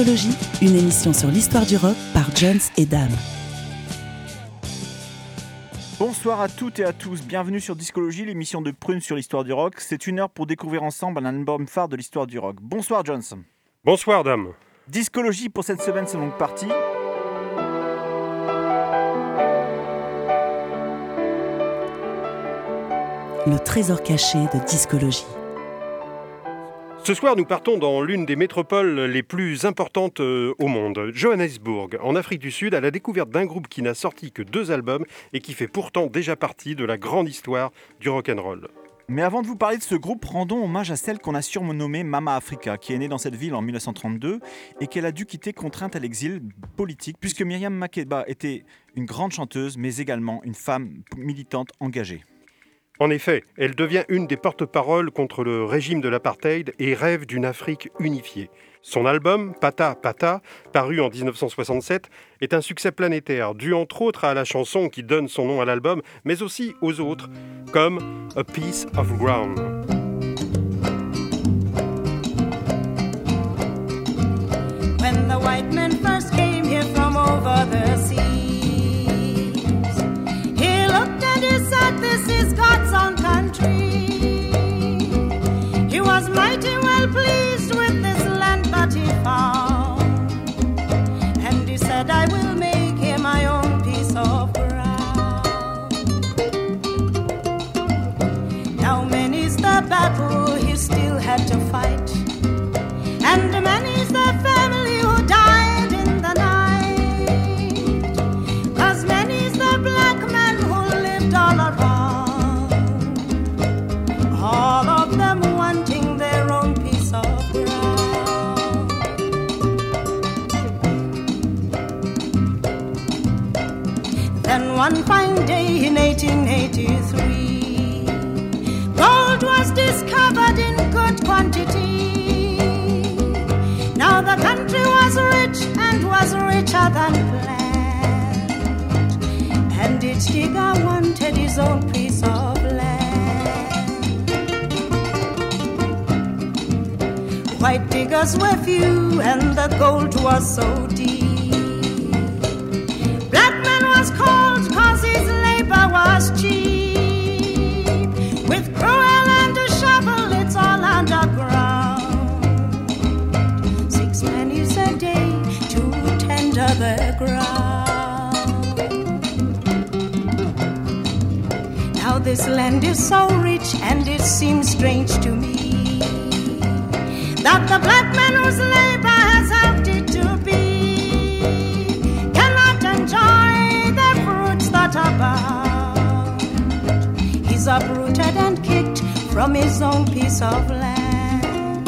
Discologie, une émission sur l'histoire du rock par Jones et Dame. Bonsoir à toutes et à tous, bienvenue sur Discologie, l'émission de Prune sur l'histoire du rock. C'est une heure pour découvrir ensemble un album phare de l'histoire du rock. Bonsoir Jones. Bonsoir Dame. Discologie pour cette semaine, c'est donc parti. Le trésor caché de Discologie. Ce soir, nous partons dans l'une des métropoles les plus importantes euh, au monde, Johannesburg, en Afrique du Sud, à la découverte d'un groupe qui n'a sorti que deux albums et qui fait pourtant déjà partie de la grande histoire du rock'n'roll. Mais avant de vous parler de ce groupe, rendons hommage à celle qu'on a surnommée Mama Africa, qui est née dans cette ville en 1932 et qu'elle a dû quitter contrainte à l'exil politique, puisque Myriam Makeba était une grande chanteuse, mais également une femme militante engagée. En effet, elle devient une des porte-paroles contre le régime de l'apartheid et rêve d'une Afrique unifiée. Son album, Pata Pata, paru en 1967, est un succès planétaire, dû entre autres à la chanson qui donne son nom à l'album, mais aussi aux autres, comme A Piece of Ground. The gold was so deep. Black man was called cause his labor was cheap. With cruel and a shovel, it's all underground six pennies a day to tender the ground. Now this land is so rich, and it seems strange to me that the black man was labor from his own piece of land.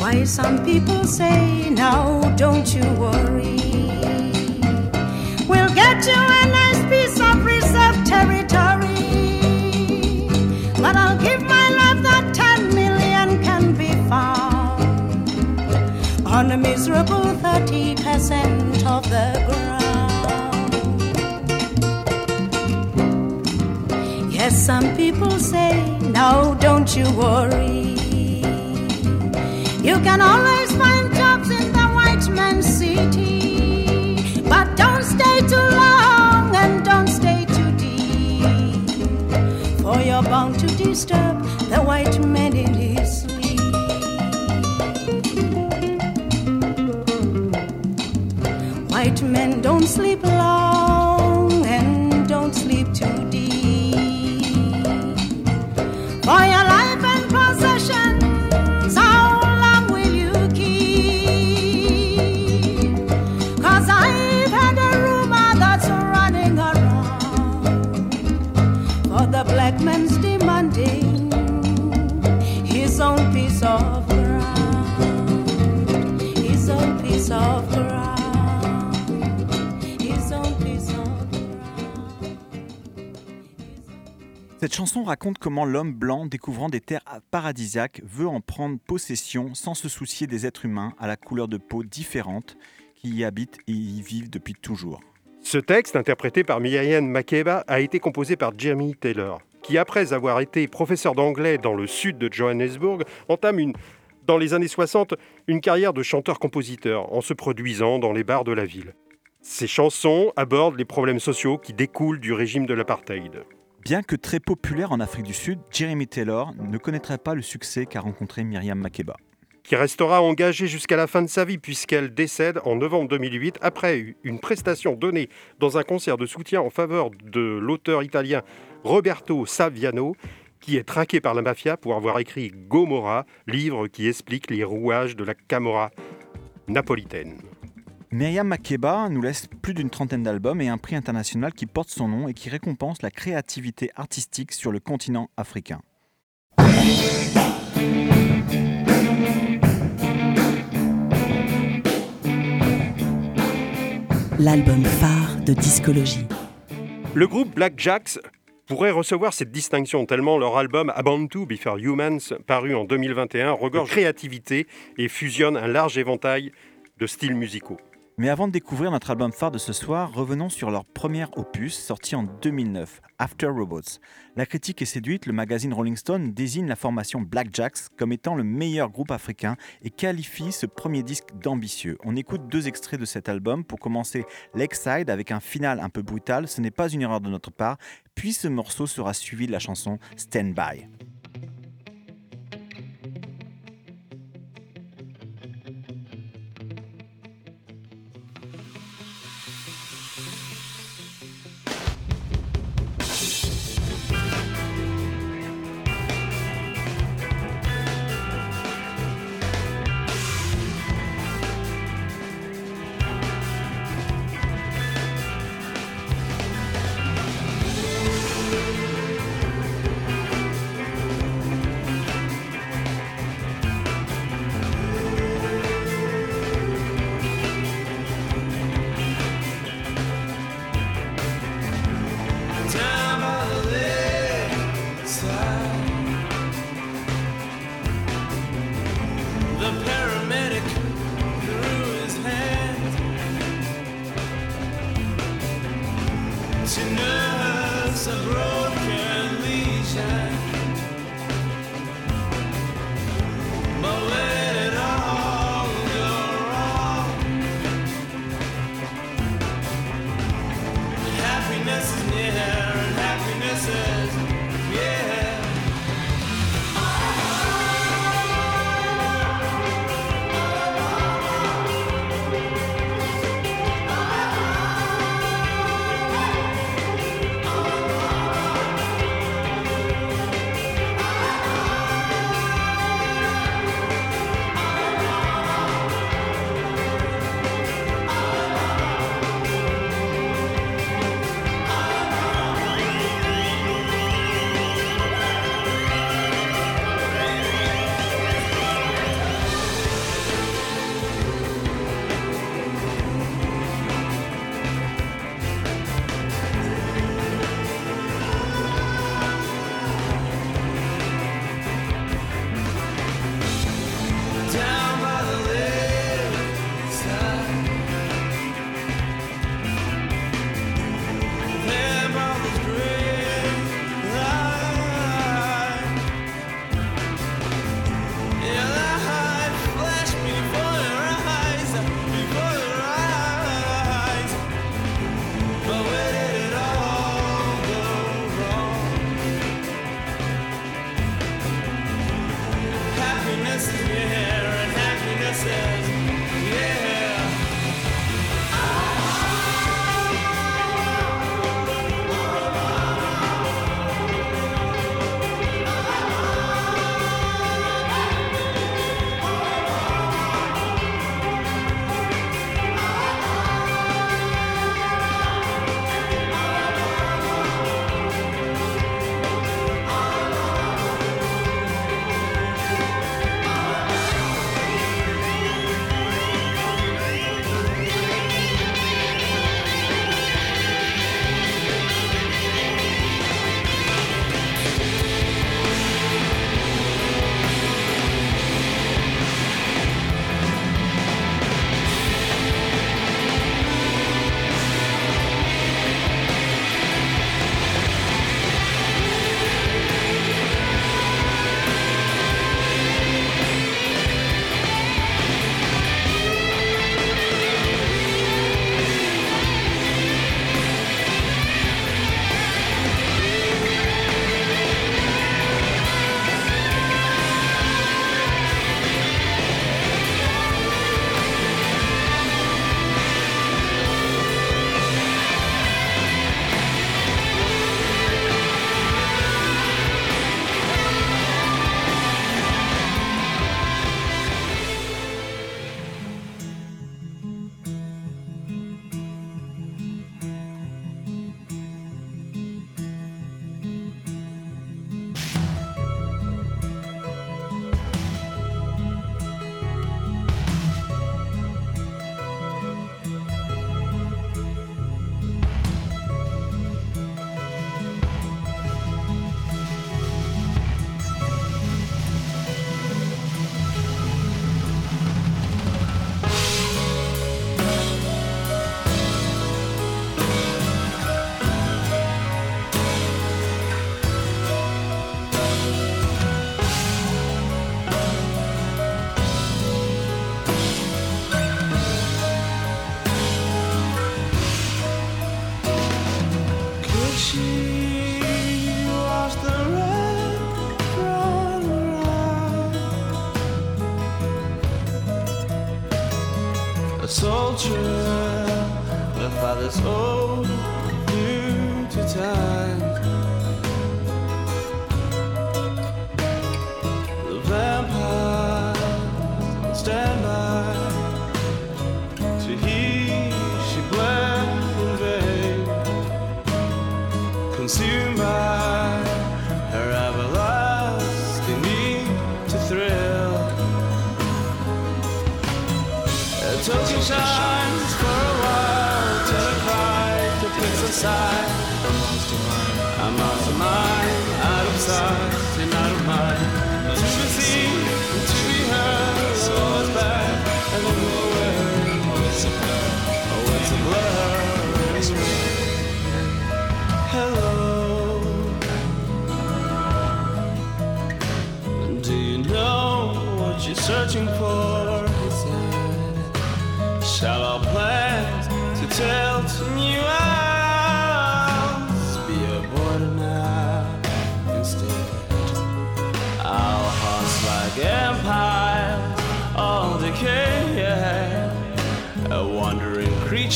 Why some people say, now don't you worry. We'll get you a nice piece of reserved territory. But I'll give my life that 10 million can be found on a miserable 30% of the ground. Some people say, now don't you worry. You can always find jobs in the white man's city. But don't stay too long and don't stay too deep. For you're bound to disturb the white man in his sleep. White men don't sleep long Cette chanson raconte comment l'homme blanc, découvrant des terres paradisiaques, veut en prendre possession sans se soucier des êtres humains à la couleur de peau différente qui y habitent et y vivent depuis toujours. Ce texte, interprété par Miriam Makeba, a été composé par Jeremy Taylor, qui, après avoir été professeur d'anglais dans le sud de Johannesburg, entame dans les années 60 une carrière de chanteur-compositeur en se produisant dans les bars de la ville. Ses chansons abordent les problèmes sociaux qui découlent du régime de l'apartheid. Bien que très populaire en Afrique du Sud, Jeremy Taylor ne connaîtrait pas le succès qu'a rencontré Myriam Makeba. qui restera engagée jusqu'à la fin de sa vie puisqu'elle décède en novembre 2008 après une prestation donnée dans un concert de soutien en faveur de l'auteur italien Roberto Saviano qui est traqué par la mafia pour avoir écrit Gomorra, livre qui explique les rouages de la Camorra napolitaine. Myriam Makeba nous laisse plus d'une trentaine d'albums et un prix international qui porte son nom et qui récompense la créativité artistique sur le continent africain. L'album phare de discologie. Le groupe Black Jacks pourrait recevoir cette distinction tellement leur album Abantu Before Humans, paru en 2021, regorge de créativité et fusionne un large éventail de styles musicaux. Mais avant de découvrir notre album phare de ce soir, revenons sur leur premier opus sorti en 2009, After Robots. La critique est séduite, le magazine Rolling Stone désigne la formation Black Jacks comme étant le meilleur groupe africain et qualifie ce premier disque d'ambitieux. On écoute deux extraits de cet album. Pour commencer, Lakeside avec un final un peu brutal, ce n'est pas une erreur de notre part, puis ce morceau sera suivi de la chanson Stand By.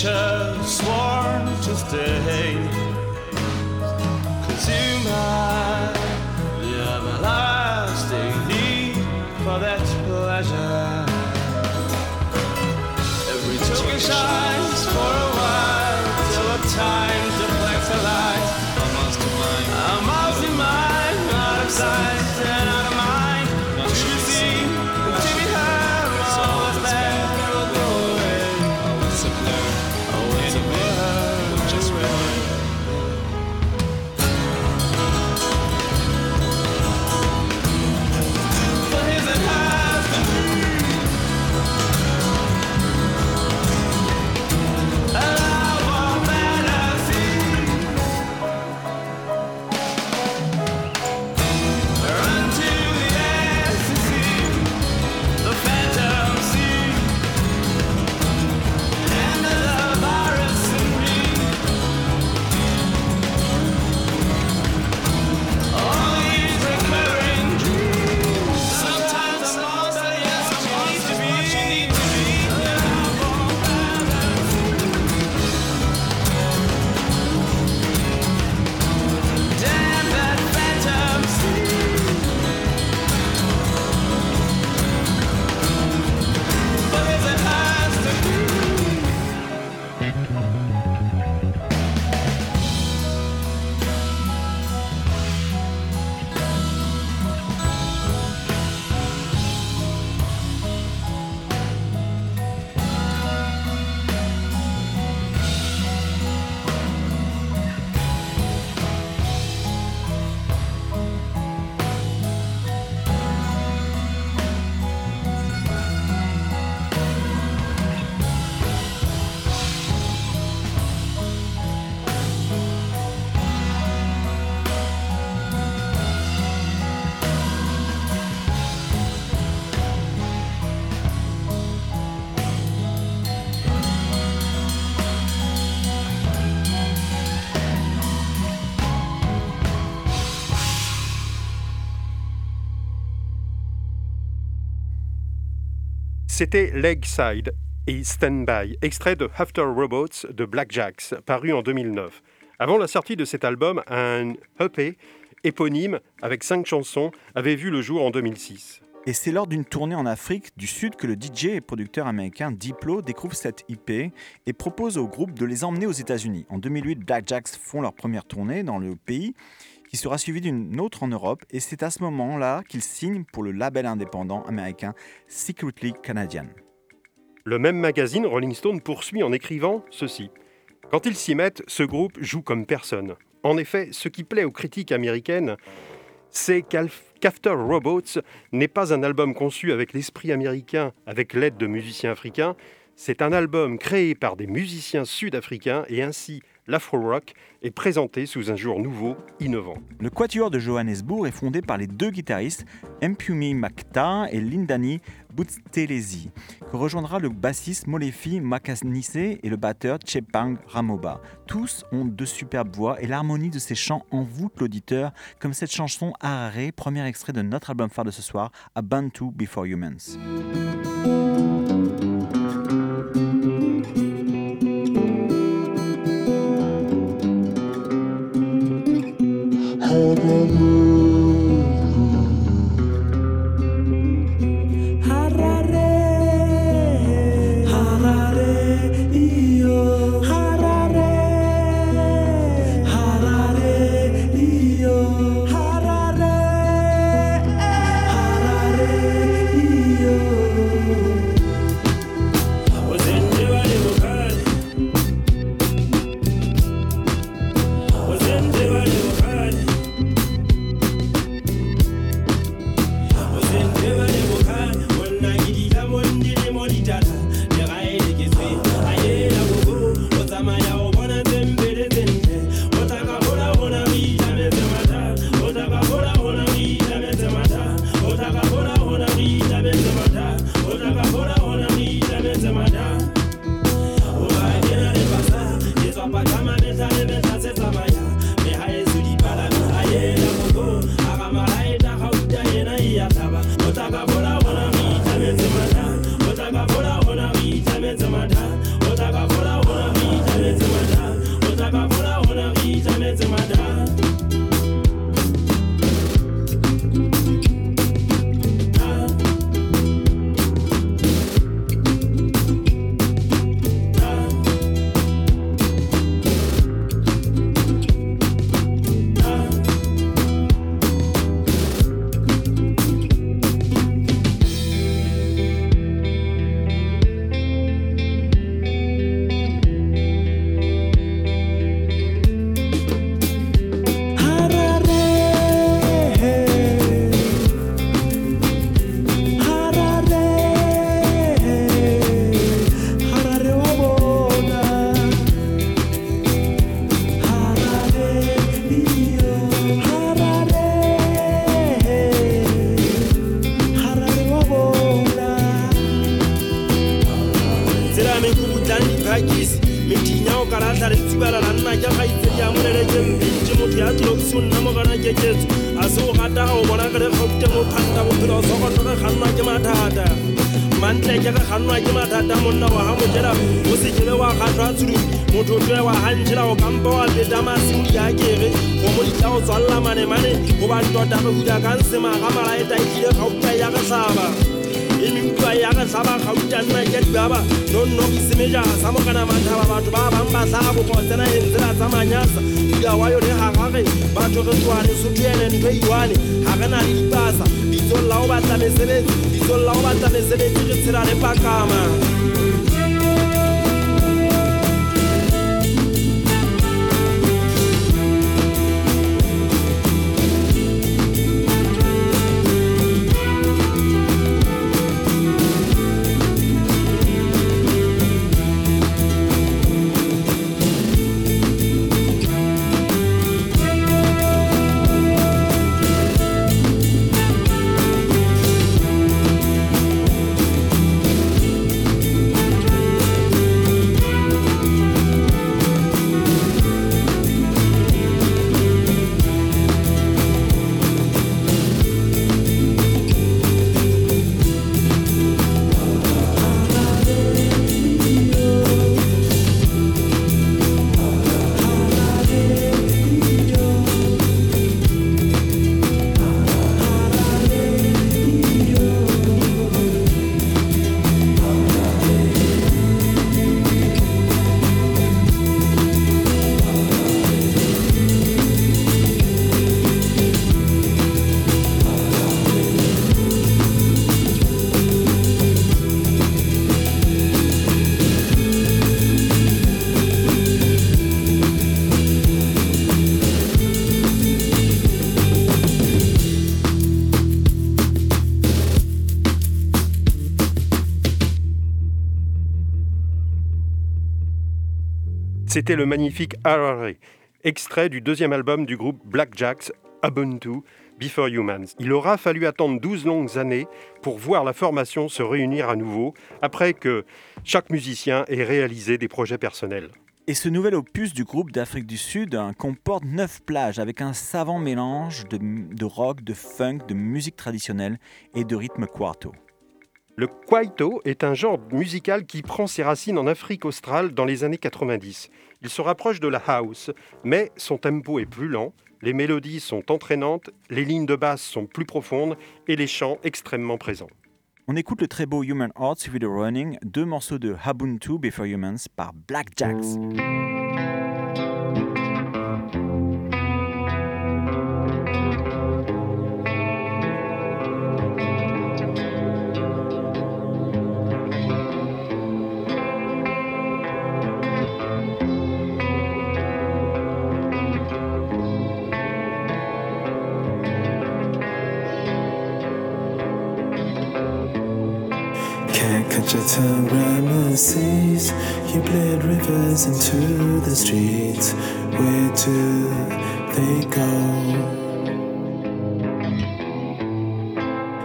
teacher sworn to stay. Cause you C'était Legside et Stand By, extrait de After Robots de Black Jacks, paru en 2009. Avant la sortie de cet album, un EP éponyme avec cinq chansons avait vu le jour en 2006. Et c'est lors d'une tournée en Afrique du Sud que le DJ et producteur américain Diplo découvre cette IP et propose au groupe de les emmener aux États-Unis. En 2008, Black Jacks font leur première tournée dans le pays, qui sera suivie d'une autre en Europe, et c'est à ce moment-là qu'ils signent pour le label indépendant américain Secretly Canadian. Le même magazine, Rolling Stone, poursuit en écrivant ceci. Quand ils s'y mettent, ce groupe joue comme personne. En effet, ce qui plaît aux critiques américaines, c'est qu'After Robots n'est pas un album conçu avec l'esprit américain, avec l'aide de musiciens africains. C'est un album créé par des musiciens sud-africains et ainsi l'afro-rock est présenté sous un jour nouveau, innovant. Le Quatuor de Johannesburg est fondé par les deux guitaristes Mpumi Makta et Lindani Buthelezi, que rejoindra le bassiste Molefi Makanise et le batteur Chepang Ramoba. Tous ont de superbes voix et l'harmonie de ces chants envoûte l'auditeur, comme cette chanson Harare, premier extrait de notre album phare de ce soir, A Bantu Before Humans. C'était le magnifique Harare, extrait du deuxième album du groupe Black Jacks, Ubuntu, Before Humans. Il aura fallu attendre 12 longues années pour voir la formation se réunir à nouveau, après que chaque musicien ait réalisé des projets personnels. Et ce nouvel opus du groupe d'Afrique du Sud hein, comporte neuf plages avec un savant mélange de, de rock, de funk, de musique traditionnelle et de rythme quarto. Le kwaito est un genre musical qui prend ses racines en Afrique australe dans les années 90. Il se rapproche de la house, mais son tempo est plus lent, les mélodies sont entraînantes, les lignes de basse sont plus profondes et les chants extrêmement présents. On écoute le très beau Human Hearts with the Running, deux morceaux de Ubuntu Before Humans par Black Jacks. Tongue reminisces. You bled rivers into the streets. Where do they go?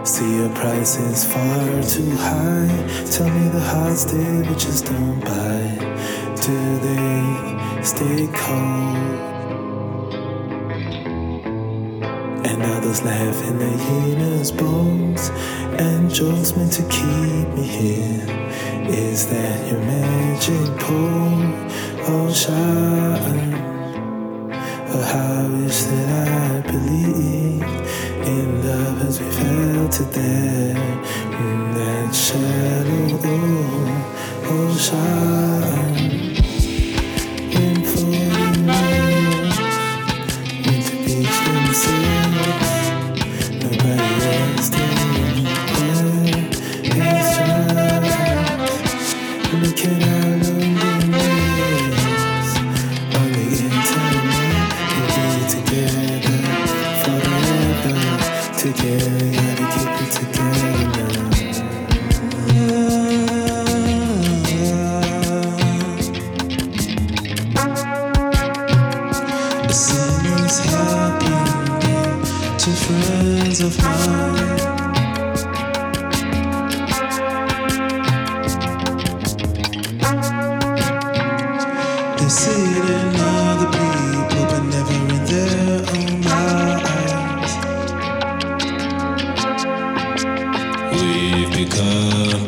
See your price is far too high. Tell me the hearts they just don't buy. Do they stay cold? And others laugh in their hyena's bones And jokes meant to keep me here. Is that your magic pole? Oh, shine Oh, I wish that I believed In love as we felt it there. In that shadow Oh, oh shine Uh...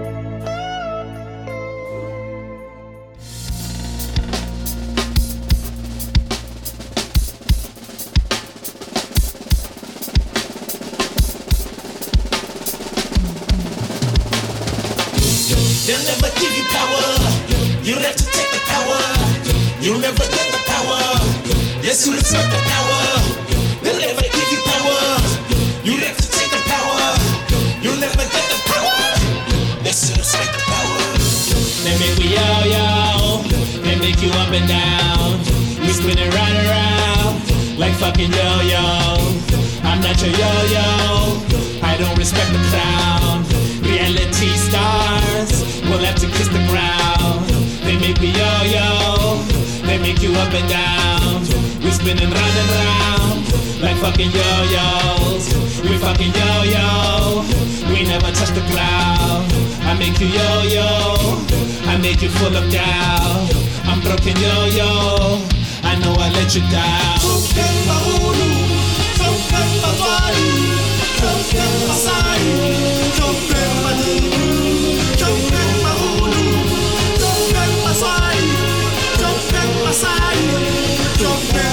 I'm yo yo. I don't respect the crown. Reality stars will have to kiss the ground. They make me yo yo. They make you up and down. We spinning round and round like fucking yo yos. We fucking yo yo. We never touch the ground. I make you yo yo. I make you full of doubt. I'm broken yo yo. I know I let you down. Don't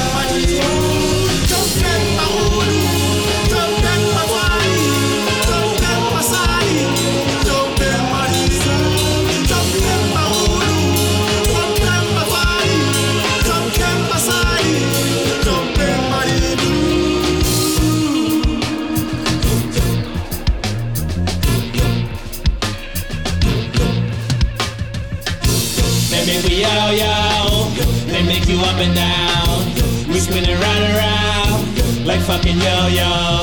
fucking yo-yo.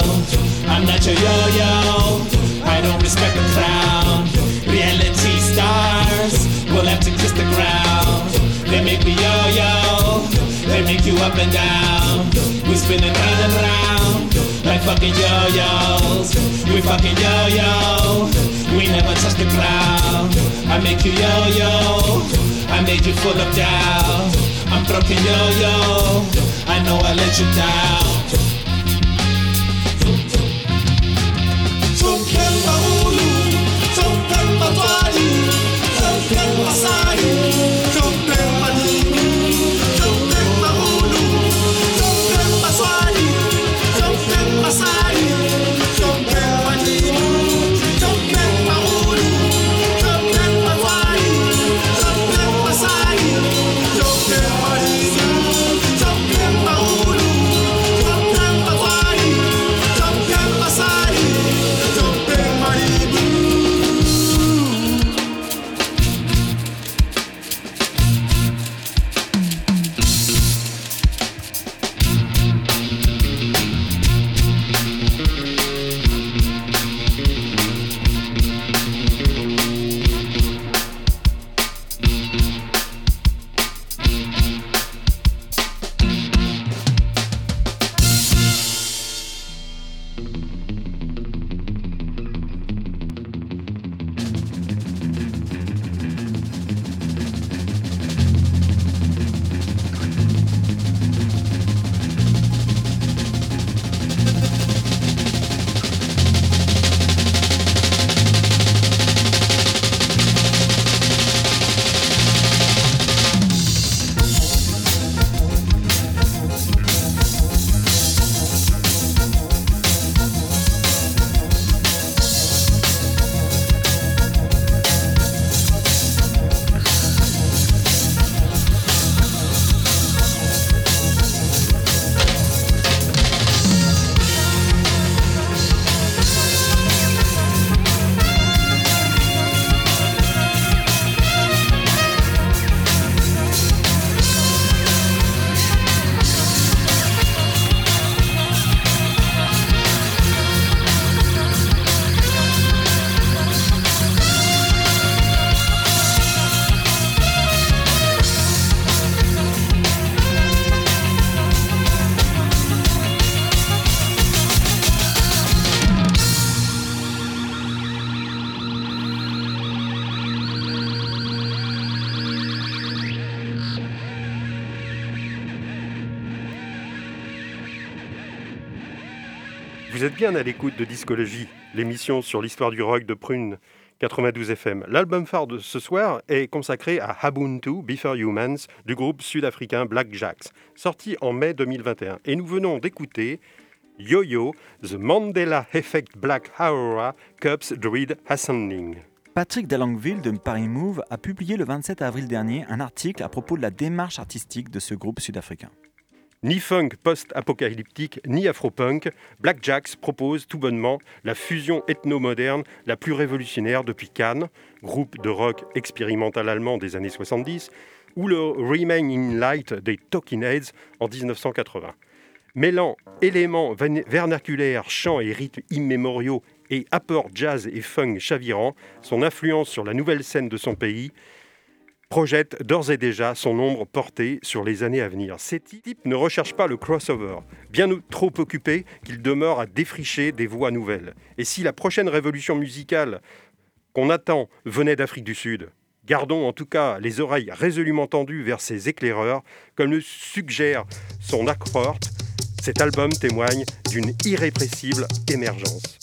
I'm not your yo-yo. I don't respect the crown. Reality stars will have to kiss the ground. They make me yo-yo. They make you up and down. We round and round like fucking yo-yos. We fucking yo-yo. We never touch the ground. I make you yo-yo. I made you full of doubt. I'm broken yo-yo. I know I let you down. À l'écoute de Discologie, l'émission sur l'histoire du rock de Prune 92 FM. L'album phare de ce soir est consacré à Ubuntu Before Humans du groupe sud-africain Black Jacks, sorti en mai 2021. Et nous venons d'écouter Yo-Yo, The Mandela Effect Black Aurora Cups Druid Ascending. Patrick Dalangville de Paris Move a publié le 27 avril dernier un article à propos de la démarche artistique de ce groupe sud-africain. Ni funk post-apocalyptique, ni afro-punk, Black Jacks propose tout bonnement la fusion ethno-moderne la plus révolutionnaire depuis Cannes, groupe de rock expérimental allemand des années 70, ou le Remain in Light des Talking Heads en 1980. Mêlant éléments vernaculaires, chants et rythmes immémoriaux et apports jazz et funk chavirants, son influence sur la nouvelle scène de son pays projette d'ores et déjà son ombre portée sur les années à venir. Ces types ne recherchent pas le crossover, bien trop occupés qu'ils demeurent à défricher des voix nouvelles. Et si la prochaine révolution musicale qu'on attend venait d'Afrique du Sud, gardons en tout cas les oreilles résolument tendues vers ces éclaireurs, comme le suggère son accord. Cet album témoigne d'une irrépressible émergence.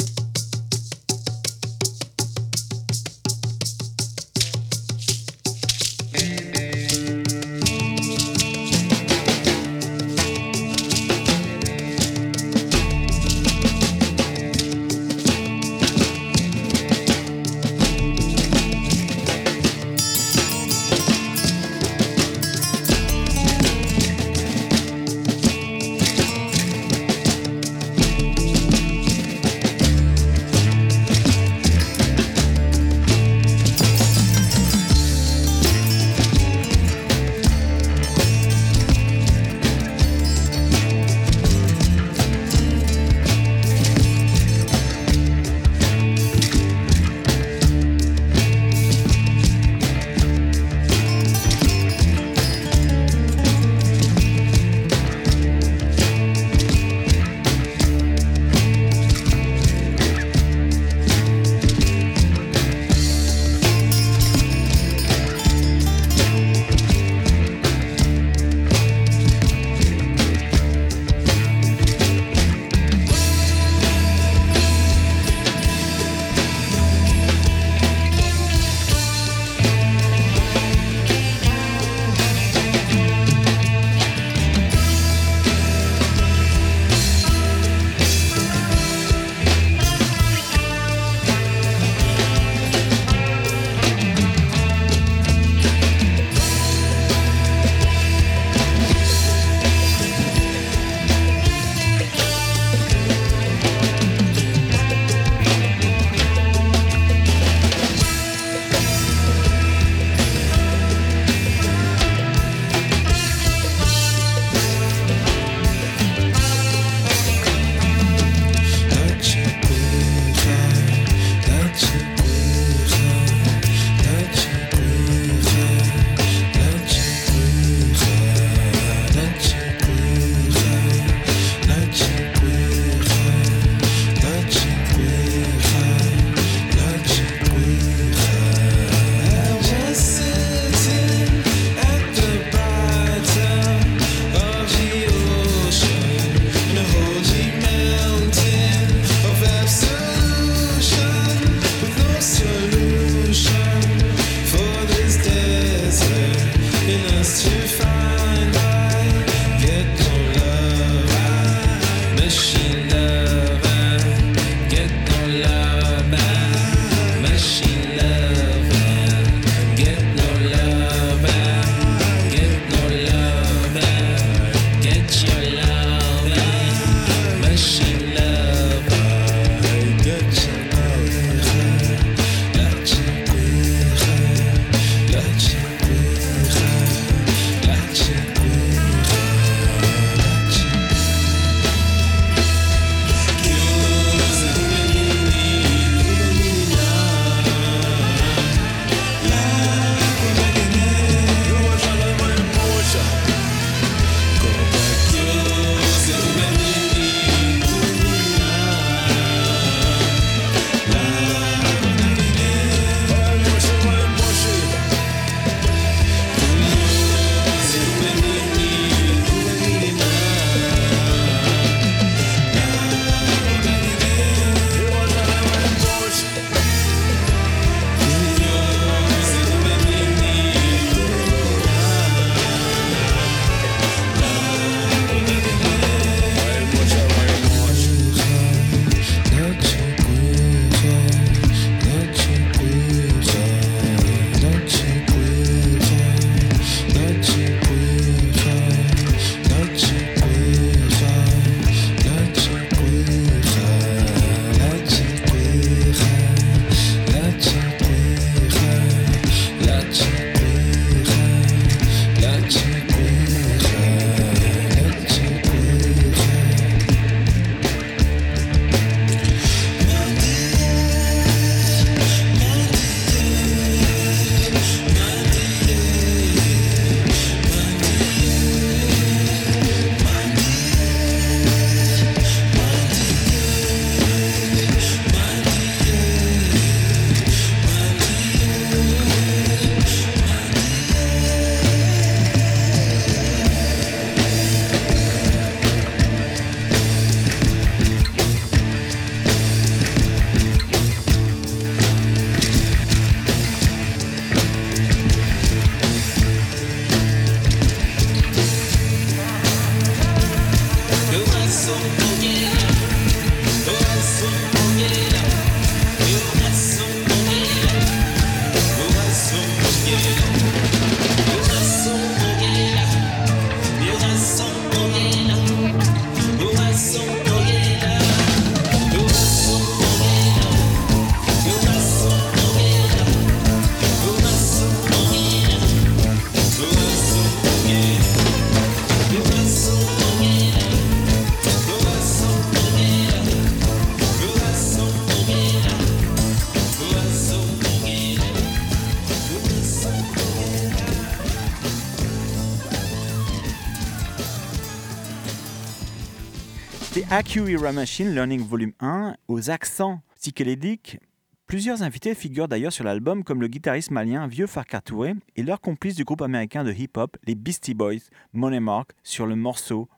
Acura Machine Learning Volume 1 aux accents psychédéliques. Plusieurs invités figurent d'ailleurs sur l'album comme le guitariste malien Vieux Farkatoué et leur complice du groupe américain de hip-hop, les Beastie Boys, Money Mark, sur le morceau.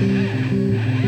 Thank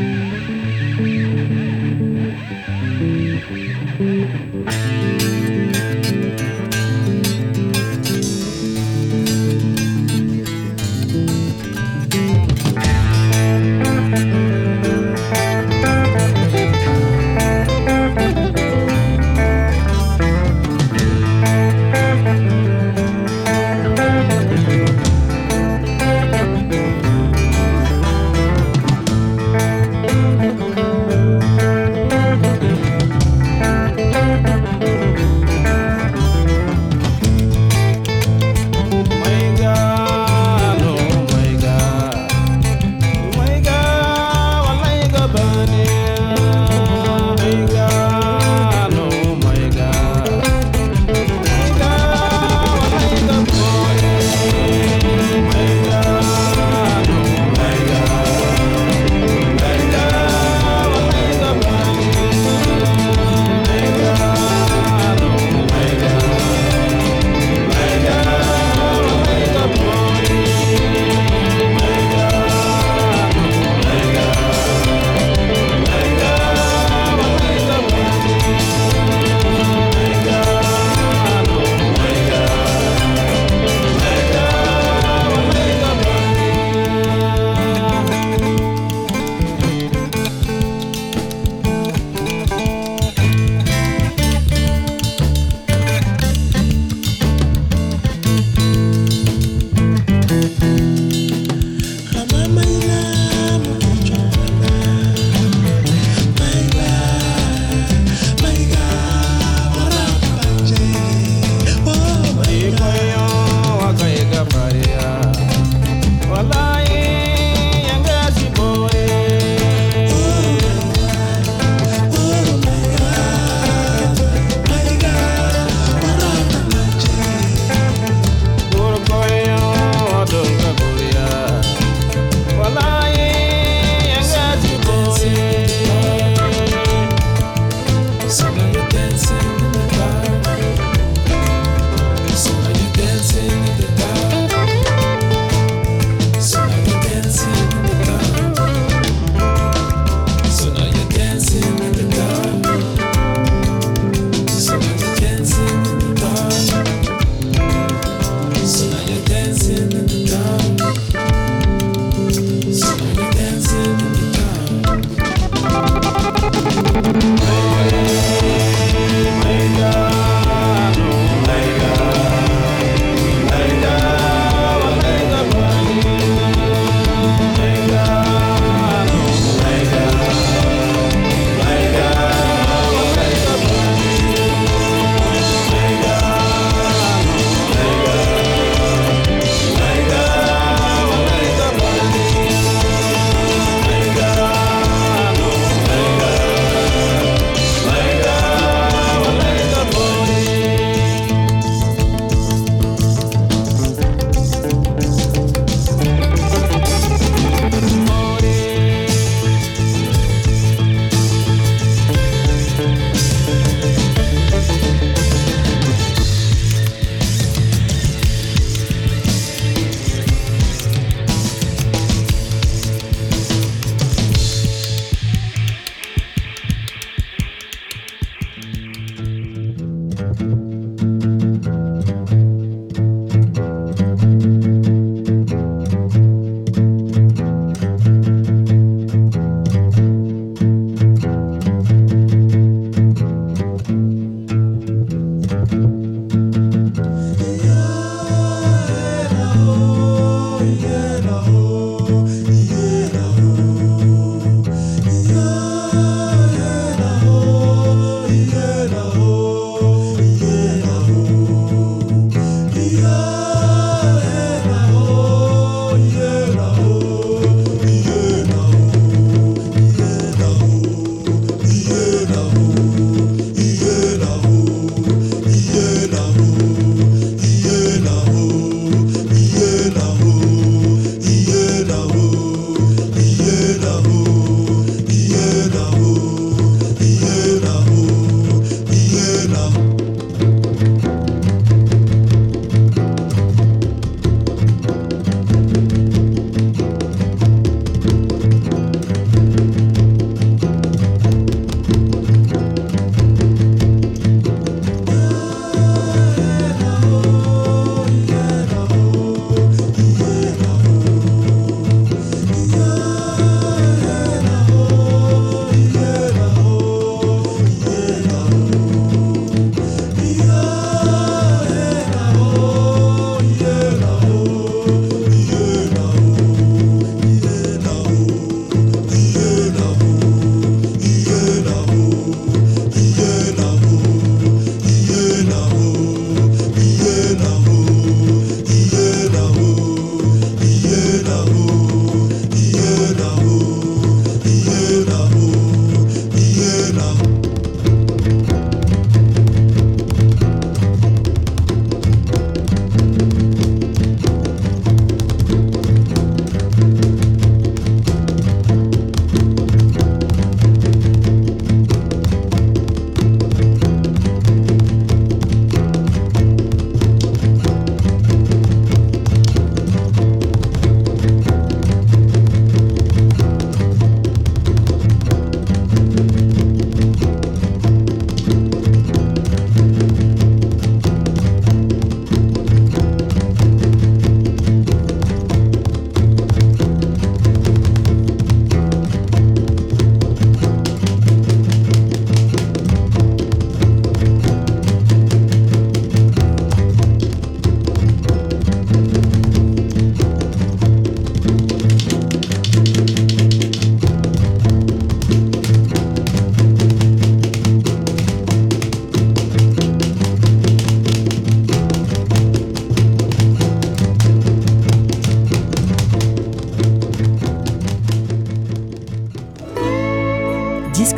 so now you're dancing.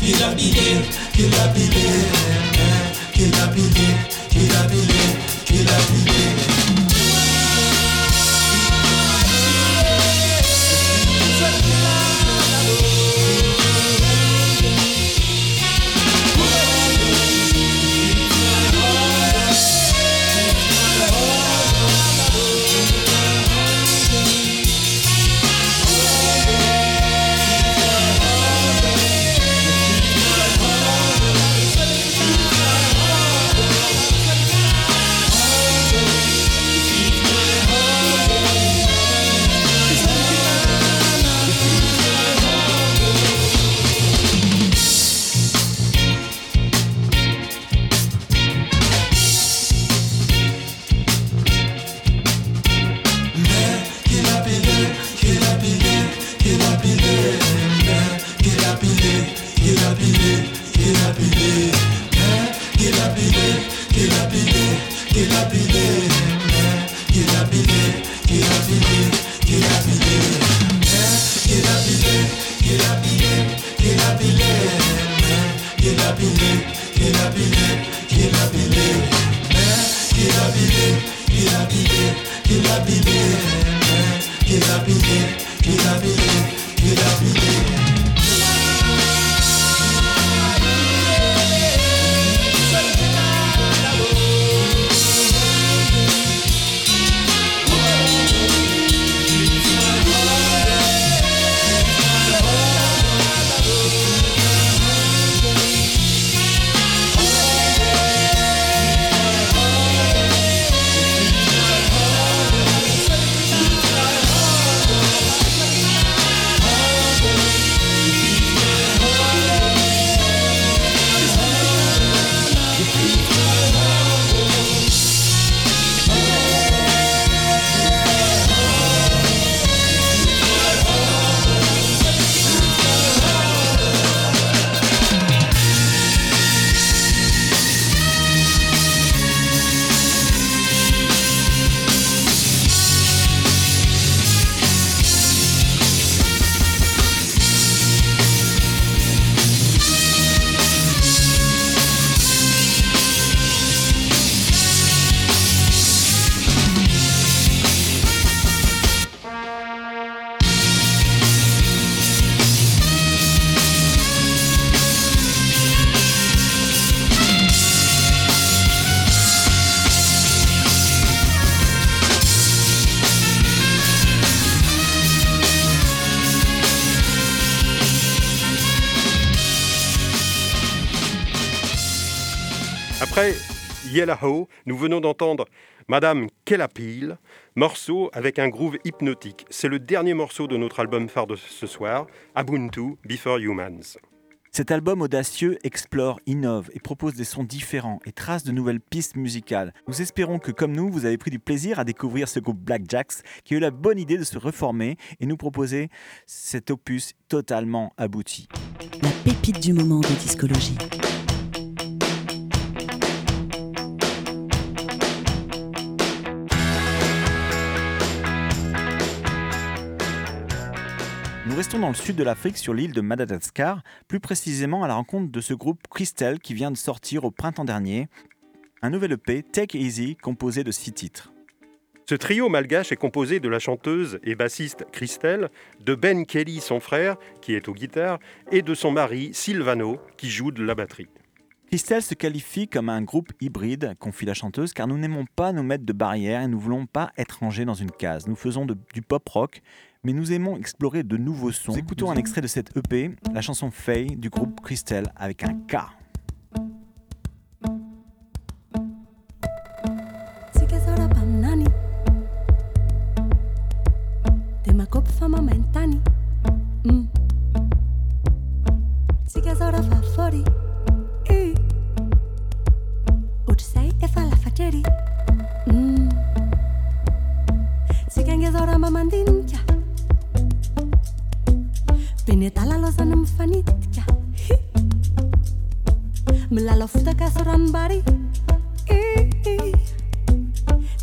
Kill a there, kill a there, eh, kill a there, kill a there. Yellow, nous venons d'entendre Madame Kellapil, morceau avec un groove hypnotique. C'est le dernier morceau de notre album phare de ce soir, Ubuntu Before Humans. Cet album audacieux explore, innove et propose des sons différents et trace de nouvelles pistes musicales. Nous espérons que, comme nous, vous avez pris du plaisir à découvrir ce groupe Black Jacks qui a eu la bonne idée de se reformer et nous proposer cet opus totalement abouti. La pépite du moment de discologie. Nous restons dans le sud de l'Afrique sur l'île de Madagascar, plus précisément à la rencontre de ce groupe Christelle qui vient de sortir au printemps dernier un nouvel EP Take Easy composé de six titres. Ce trio malgache est composé de la chanteuse et bassiste Christelle, de Ben Kelly, son frère, qui est aux guitares, et de son mari Silvano, qui joue de la batterie. Christelle se qualifie comme un groupe hybride, confie la chanteuse, car nous n'aimons pas nous mettre de barrières et nous voulons pas être rangés dans une case. Nous faisons de- du pop rock, mais nous aimons explorer de nouveaux sons. Écoutons un extrait de cette EP, la chanson Faye du groupe Christelle avec un K. beny adalalozana mifanitika milala fotaka bari,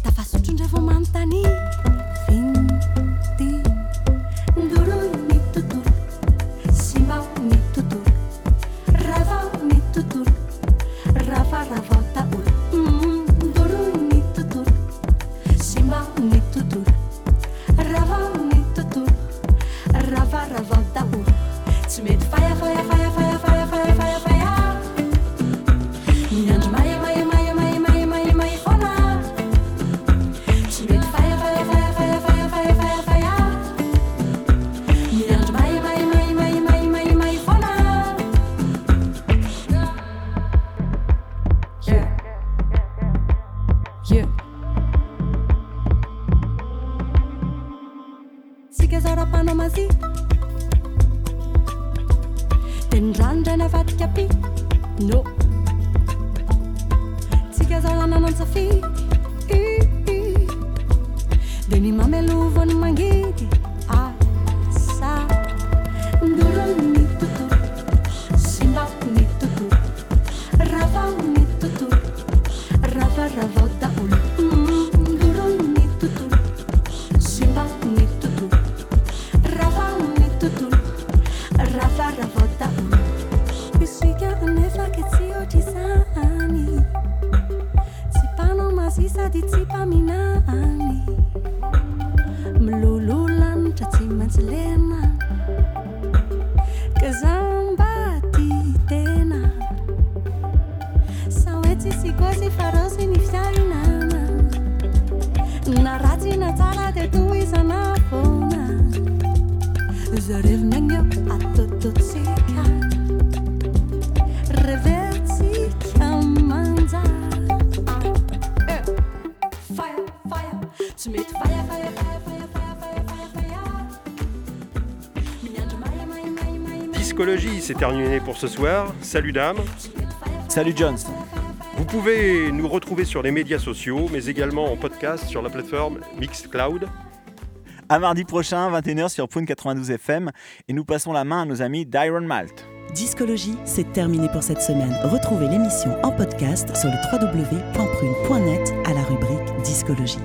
tafasotro indray vao manontany ara-panamazi de ny ranodray navadikapi no. Tsika zao lananansafi de ny mamelovany mangidy asa. Simba totoro simbaony rava ravany totoro ravarava terminé pour ce soir. Salut dames. Salut Jones Vous pouvez nous retrouver sur les médias sociaux, mais également en podcast sur la plateforme Mixcloud. À mardi prochain, 21h sur Poune 92 FM, et nous passons la main à nos amis d'Iron Malt. Discologie, c'est terminé pour cette semaine. Retrouvez l'émission en podcast sur le www.prune.net à la rubrique Discologie.